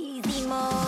Easy mode.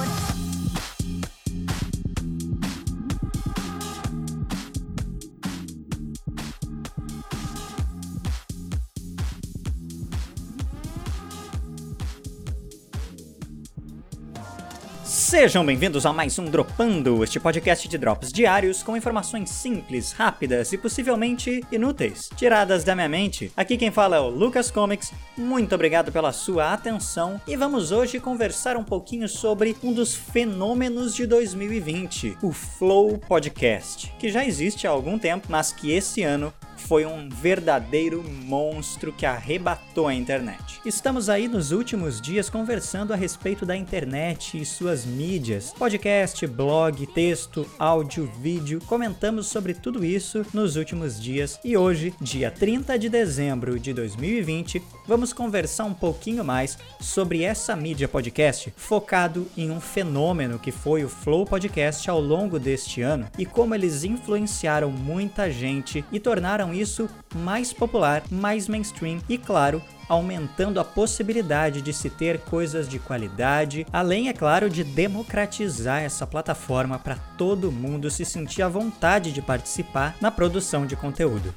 Sejam bem-vindos a mais um Dropando, este podcast de drops diários com informações simples, rápidas e possivelmente inúteis, tiradas da minha mente. Aqui quem fala é o Lucas Comics, muito obrigado pela sua atenção e vamos hoje conversar um pouquinho sobre um dos fenômenos de 2020, o Flow Podcast, que já existe há algum tempo, mas que esse ano foi um verdadeiro monstro que arrebatou a internet. Estamos aí nos últimos dias conversando a respeito da internet e suas mídias, podcast, blog, texto, áudio, vídeo. Comentamos sobre tudo isso nos últimos dias e hoje, dia 30 de dezembro de 2020, vamos conversar um pouquinho mais sobre essa mídia podcast focado em um fenômeno que foi o Flow Podcast ao longo deste ano e como eles influenciaram muita gente e tornaram isso mais popular, mais mainstream e, claro, aumentando a possibilidade de se ter coisas de qualidade, além, é claro, de democratizar essa plataforma para todo mundo se sentir à vontade de participar na produção de conteúdo.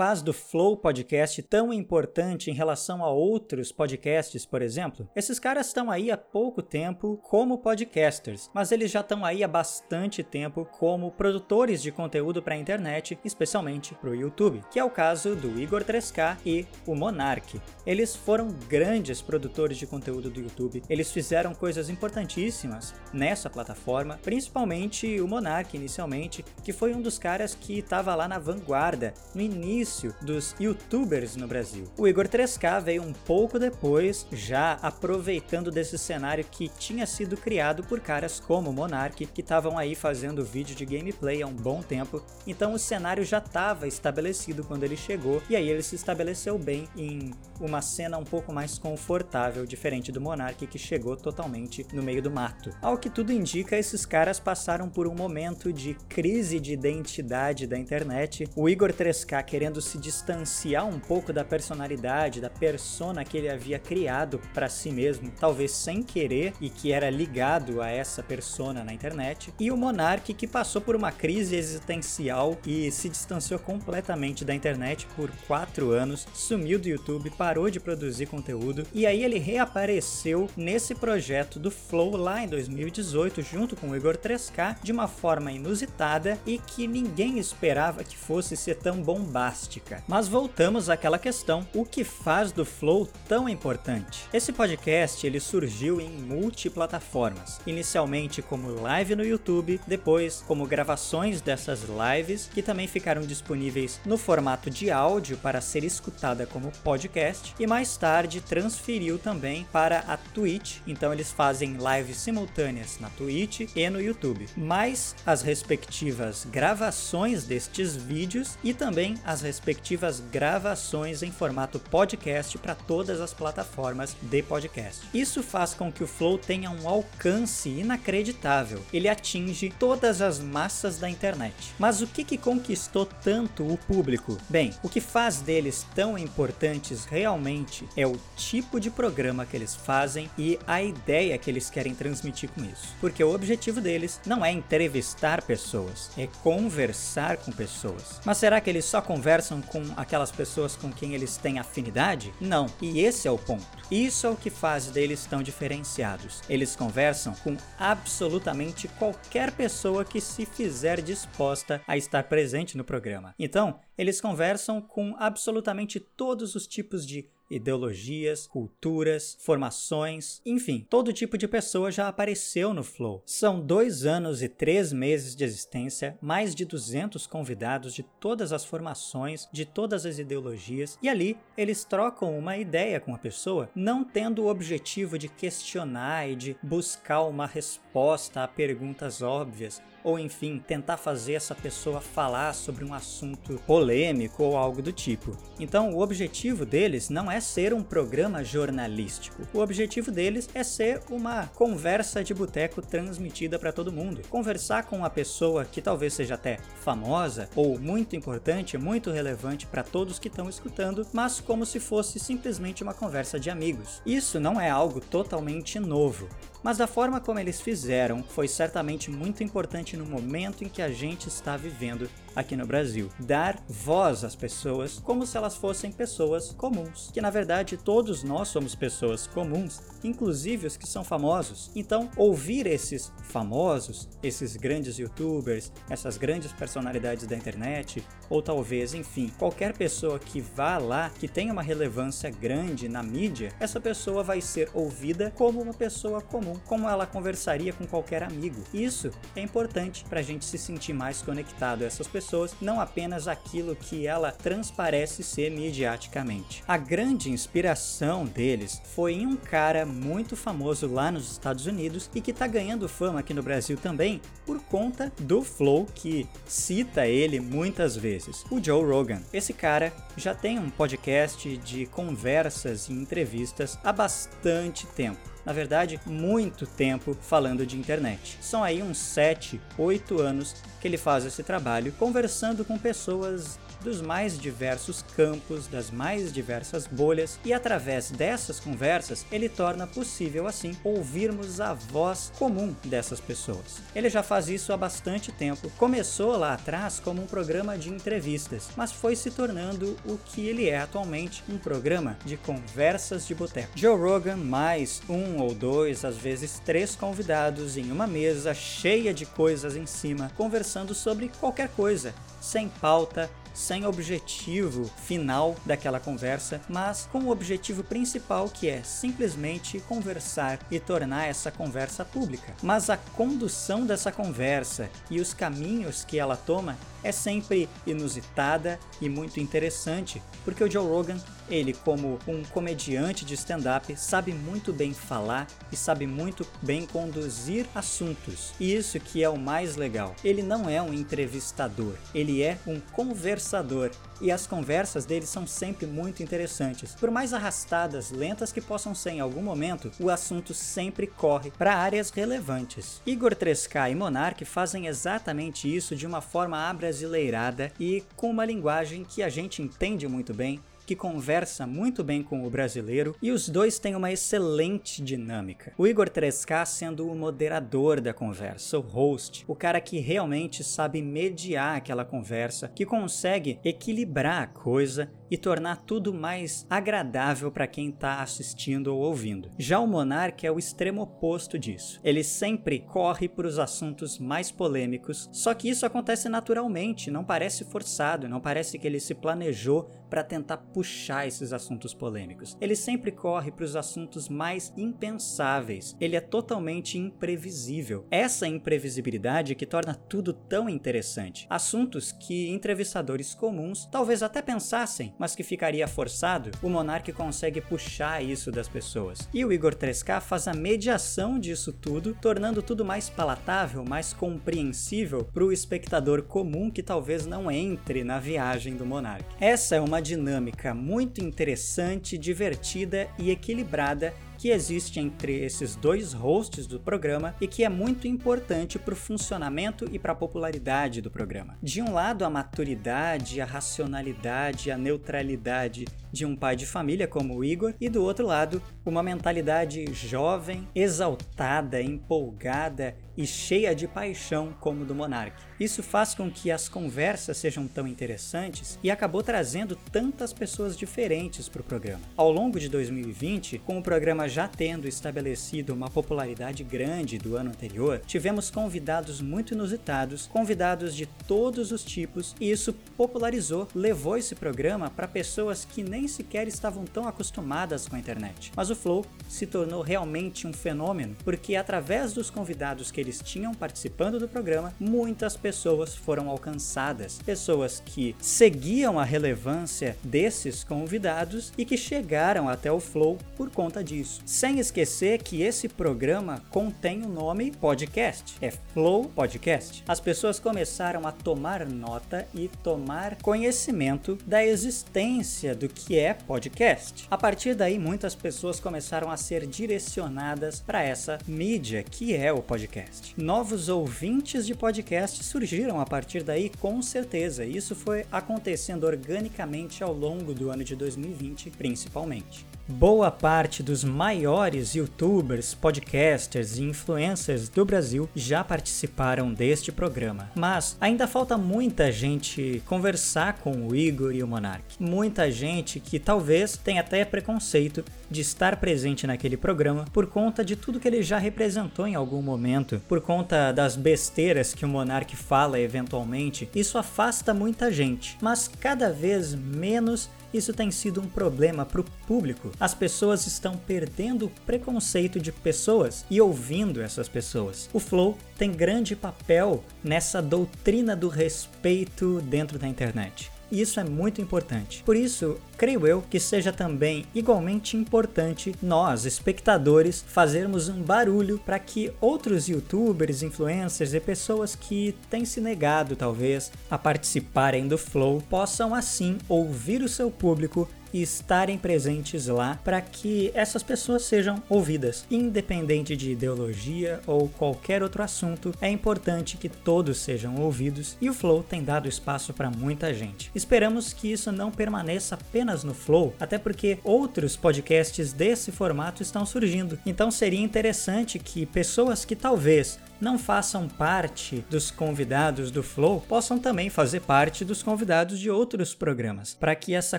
Faz do Flow Podcast tão importante em relação a outros podcasts, por exemplo? Esses caras estão aí há pouco tempo como podcasters, mas eles já estão aí há bastante tempo como produtores de conteúdo para a internet, especialmente para o YouTube, que é o caso do Igor 3K e o Monark. Eles foram grandes produtores de conteúdo do YouTube, eles fizeram coisas importantíssimas nessa plataforma, principalmente o Monark inicialmente, que foi um dos caras que estava lá na vanguarda, no início dos youtubers no Brasil. O Igor 3K veio um pouco depois, já aproveitando desse cenário que tinha sido criado por caras como Monark, que estavam aí fazendo vídeo de gameplay há um bom tempo. Então o cenário já estava estabelecido quando ele chegou, e aí ele se estabeleceu bem em uma cena um pouco mais confortável, diferente do Monark que chegou totalmente no meio do mato. Ao que tudo indica, esses caras passaram por um momento de crise de identidade da internet. O Igor 3K querendo se distanciar um pouco da personalidade, da persona que ele havia criado para si mesmo, talvez sem querer e que era ligado a essa persona na internet, e o Monark que passou por uma crise existencial e se distanciou completamente da internet por quatro anos, sumiu do YouTube, parou de produzir conteúdo e aí ele reapareceu nesse projeto do Flow lá em 2018 junto com o Igor 3K de uma forma inusitada e que ninguém esperava que fosse ser tão bom bombástica. Mas voltamos àquela questão, o que faz do Flow tão importante? Esse podcast ele surgiu em multiplataformas, inicialmente como live no YouTube, depois como gravações dessas lives que também ficaram disponíveis no formato de áudio para ser escutada como podcast e mais tarde transferiu também para a Twitch, então eles fazem lives simultâneas na Twitch e no YouTube, mais as respectivas gravações destes vídeos e também as respectivas gravações em formato podcast para todas as plataformas de podcast. Isso faz com que o Flow tenha um alcance inacreditável. Ele atinge todas as massas da internet. Mas o que, que conquistou tanto o público? Bem, o que faz deles tão importantes realmente é o tipo de programa que eles fazem e a ideia que eles querem transmitir com isso. Porque o objetivo deles não é entrevistar pessoas, é conversar com pessoas. Mas será que eles só conversam com aquelas pessoas com quem eles têm afinidade? Não. E esse é o ponto. Isso é o que faz deles tão diferenciados. Eles conversam com absolutamente qualquer pessoa que se fizer disposta a estar presente no programa. Então, eles conversam com absolutamente todos os tipos de ideologias, culturas, formações, enfim, todo tipo de pessoa já apareceu no Flow. São dois anos e três meses de existência, mais de 200 convidados de todas as formações, de todas as ideologias, e ali eles trocam uma ideia com a pessoa, não tendo o objetivo de questionar e de buscar uma resposta a perguntas óbvias, ou enfim, tentar fazer essa pessoa falar sobre um assunto polêmico ou algo do tipo. Então, o objetivo deles não é ser um programa jornalístico. O objetivo deles é ser uma conversa de boteco transmitida para todo mundo. Conversar com uma pessoa que talvez seja até famosa ou muito importante, muito relevante para todos que estão escutando, mas como se fosse simplesmente uma conversa de amigos. Isso não é algo totalmente novo. Mas a forma como eles fizeram foi certamente muito importante no momento em que a gente está vivendo aqui no Brasil. Dar voz às pessoas como se elas fossem pessoas comuns. Que na verdade todos nós somos pessoas comuns, inclusive os que são famosos. Então, ouvir esses famosos, esses grandes youtubers, essas grandes personalidades da internet, ou talvez, enfim, qualquer pessoa que vá lá, que tenha uma relevância grande na mídia, essa pessoa vai ser ouvida como uma pessoa comum, como ela conversaria com qualquer amigo. Isso é importante para a gente se sentir mais conectado a essas pessoas não apenas aquilo que ela transparece ser mediaticamente. A grande inspiração deles foi em um cara muito famoso lá nos Estados Unidos e que está ganhando fama aqui no Brasil também por conta do Flow que cita ele muitas vezes, o Joe Rogan. Esse cara já tem um podcast de conversas e entrevistas há bastante tempo na verdade, muito tempo falando de internet. São aí uns 7, 8 anos que ele faz esse trabalho conversando com pessoas dos mais diversos campos, das mais diversas bolhas, e através dessas conversas ele torna possível assim ouvirmos a voz comum dessas pessoas. Ele já faz isso há bastante tempo, começou lá atrás como um programa de entrevistas, mas foi se tornando o que ele é atualmente, um programa de conversas de boteco. Joe Rogan mais um ou dois, às vezes três convidados em uma mesa cheia de coisas em cima, conversando sobre qualquer coisa, sem pauta, sem objetivo final daquela conversa, mas com o objetivo principal que é simplesmente conversar e tornar essa conversa pública. Mas a condução dessa conversa e os caminhos que ela toma é sempre inusitada e muito interessante, porque o Joe Rogan, ele como um comediante de stand-up, sabe muito bem falar e sabe muito bem conduzir assuntos. E isso que é o mais legal. Ele não é um entrevistador, ele é um conversador e as conversas dele são sempre muito interessantes. Por mais arrastadas, lentas que possam ser em algum momento, o assunto sempre corre para áreas relevantes. Igor 3K e Monark fazem exatamente isso de uma forma abrasileirada e com uma linguagem que a gente entende muito bem que conversa muito bem com o brasileiro e os dois têm uma excelente dinâmica. O Igor 3K sendo o moderador da conversa, o host, o cara que realmente sabe mediar aquela conversa, que consegue equilibrar a coisa e tornar tudo mais agradável para quem está assistindo ou ouvindo. Já o Monark é o extremo oposto disso. Ele sempre corre para os assuntos mais polêmicos, só que isso acontece naturalmente, não parece forçado, não parece que ele se planejou para tentar puxar esses assuntos polêmicos. Ele sempre corre para os assuntos mais impensáveis. Ele é totalmente imprevisível. Essa imprevisibilidade que torna tudo tão interessante. Assuntos que entrevistadores comuns talvez até pensassem, mas que ficaria forçado, o Monark consegue puxar isso das pessoas. E o Igor 3K faz a mediação disso tudo, tornando tudo mais palatável, mais compreensível para o espectador comum que talvez não entre na viagem do Monark. Essa é uma dinâmica muito interessante, divertida e equilibrada que existe entre esses dois hosts do programa e que é muito importante para o funcionamento e para a popularidade do programa. De um lado, a maturidade, a racionalidade, a neutralidade de um pai de família como o Igor, e do outro lado, uma mentalidade jovem, exaltada, empolgada e cheia de paixão como do Monark. Isso faz com que as conversas sejam tão interessantes e acabou trazendo tantas pessoas diferentes para o programa. Ao longo de 2020, com o programa já tendo estabelecido uma popularidade grande do ano anterior, tivemos convidados muito inusitados, convidados de todos os tipos, e isso popularizou, levou esse programa para pessoas que nem sequer estavam tão acostumadas com a internet. Mas o Flow se tornou realmente um fenômeno porque através dos convidados que eles tinham participando do programa, muitas pessoas foram alcançadas, pessoas que seguiam a relevância desses convidados e que chegaram até o Flow por conta disso. Sem esquecer que esse programa contém o nome podcast. É Flow Podcast. As pessoas começaram a tomar nota e tomar conhecimento da existência do que é podcast. A partir daí, muitas pessoas começaram a ser direcionadas para essa mídia que é o podcast. Novos ouvintes de podcast surgiram a partir daí, com certeza. Isso foi acontecendo organicamente ao longo do ano de 2020, principalmente. Boa parte dos maiores youtubers, podcasters e influencers do Brasil já participaram deste programa. Mas ainda falta muita gente conversar com o Igor e o Monark. Muita gente que talvez tenha até preconceito de estar presente naquele programa por conta de tudo que ele já representou em algum momento, por conta das besteiras que o Monark fala eventualmente. Isso afasta muita gente, mas cada vez menos isso tem sido um problema para o público. As pessoas estão perdendo o preconceito de pessoas e ouvindo essas pessoas. O Flow tem grande papel nessa doutrina do respeito dentro da internet. E isso é muito importante. Por isso, creio eu que seja também igualmente importante nós, espectadores, fazermos um barulho para que outros youtubers, influencers e pessoas que têm se negado talvez a participarem do Flow possam assim ouvir o seu público e estarem presentes lá para que essas pessoas sejam ouvidas. Independente de ideologia ou qualquer outro assunto, é importante que todos sejam ouvidos e o Flow tem dado espaço para muita gente. Esperamos que isso não permaneça apenas no Flow, até porque outros podcasts desse formato estão surgindo. Então seria interessante que pessoas que talvez não façam parte dos convidados do Flow possam também fazer parte dos convidados de outros programas, para que essa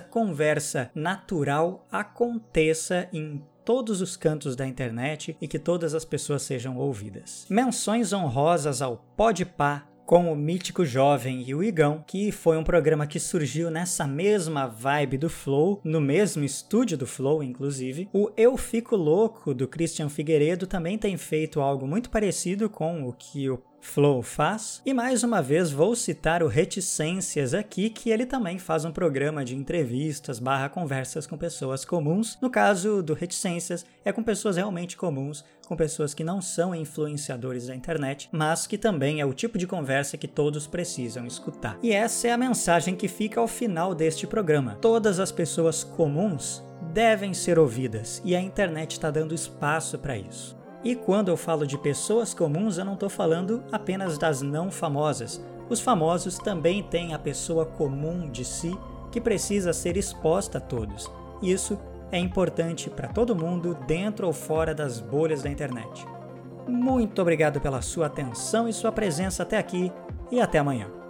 conversa natural aconteça em todos os cantos da internet e que todas as pessoas sejam ouvidas. Menções honrosas ao Podpah com o Mítico Jovem e o Igão, que foi um programa que surgiu nessa mesma vibe do Flow, no mesmo estúdio do Flow, inclusive. O Eu Fico Louco, do Christian Figueiredo, também tem feito algo muito parecido com o que o Flow faz. E mais uma vez vou citar o Reticências aqui, que ele também faz um programa de entrevistas barra conversas com pessoas comuns. No caso do Reticências, é com pessoas realmente comuns, com pessoas que não são influenciadores da internet, mas que também é o tipo de conversa que todos precisam escutar. E essa é a mensagem que fica ao final deste programa. Todas as pessoas comuns devem ser ouvidas e a internet está dando espaço para isso. E quando eu falo de pessoas comuns, eu não estou falando apenas das não famosas. Os famosos também têm a pessoa comum de si que precisa ser exposta a todos. Isso é importante para todo mundo, dentro ou fora das bolhas da internet. Muito obrigado pela sua atenção e sua presença até aqui e até amanhã.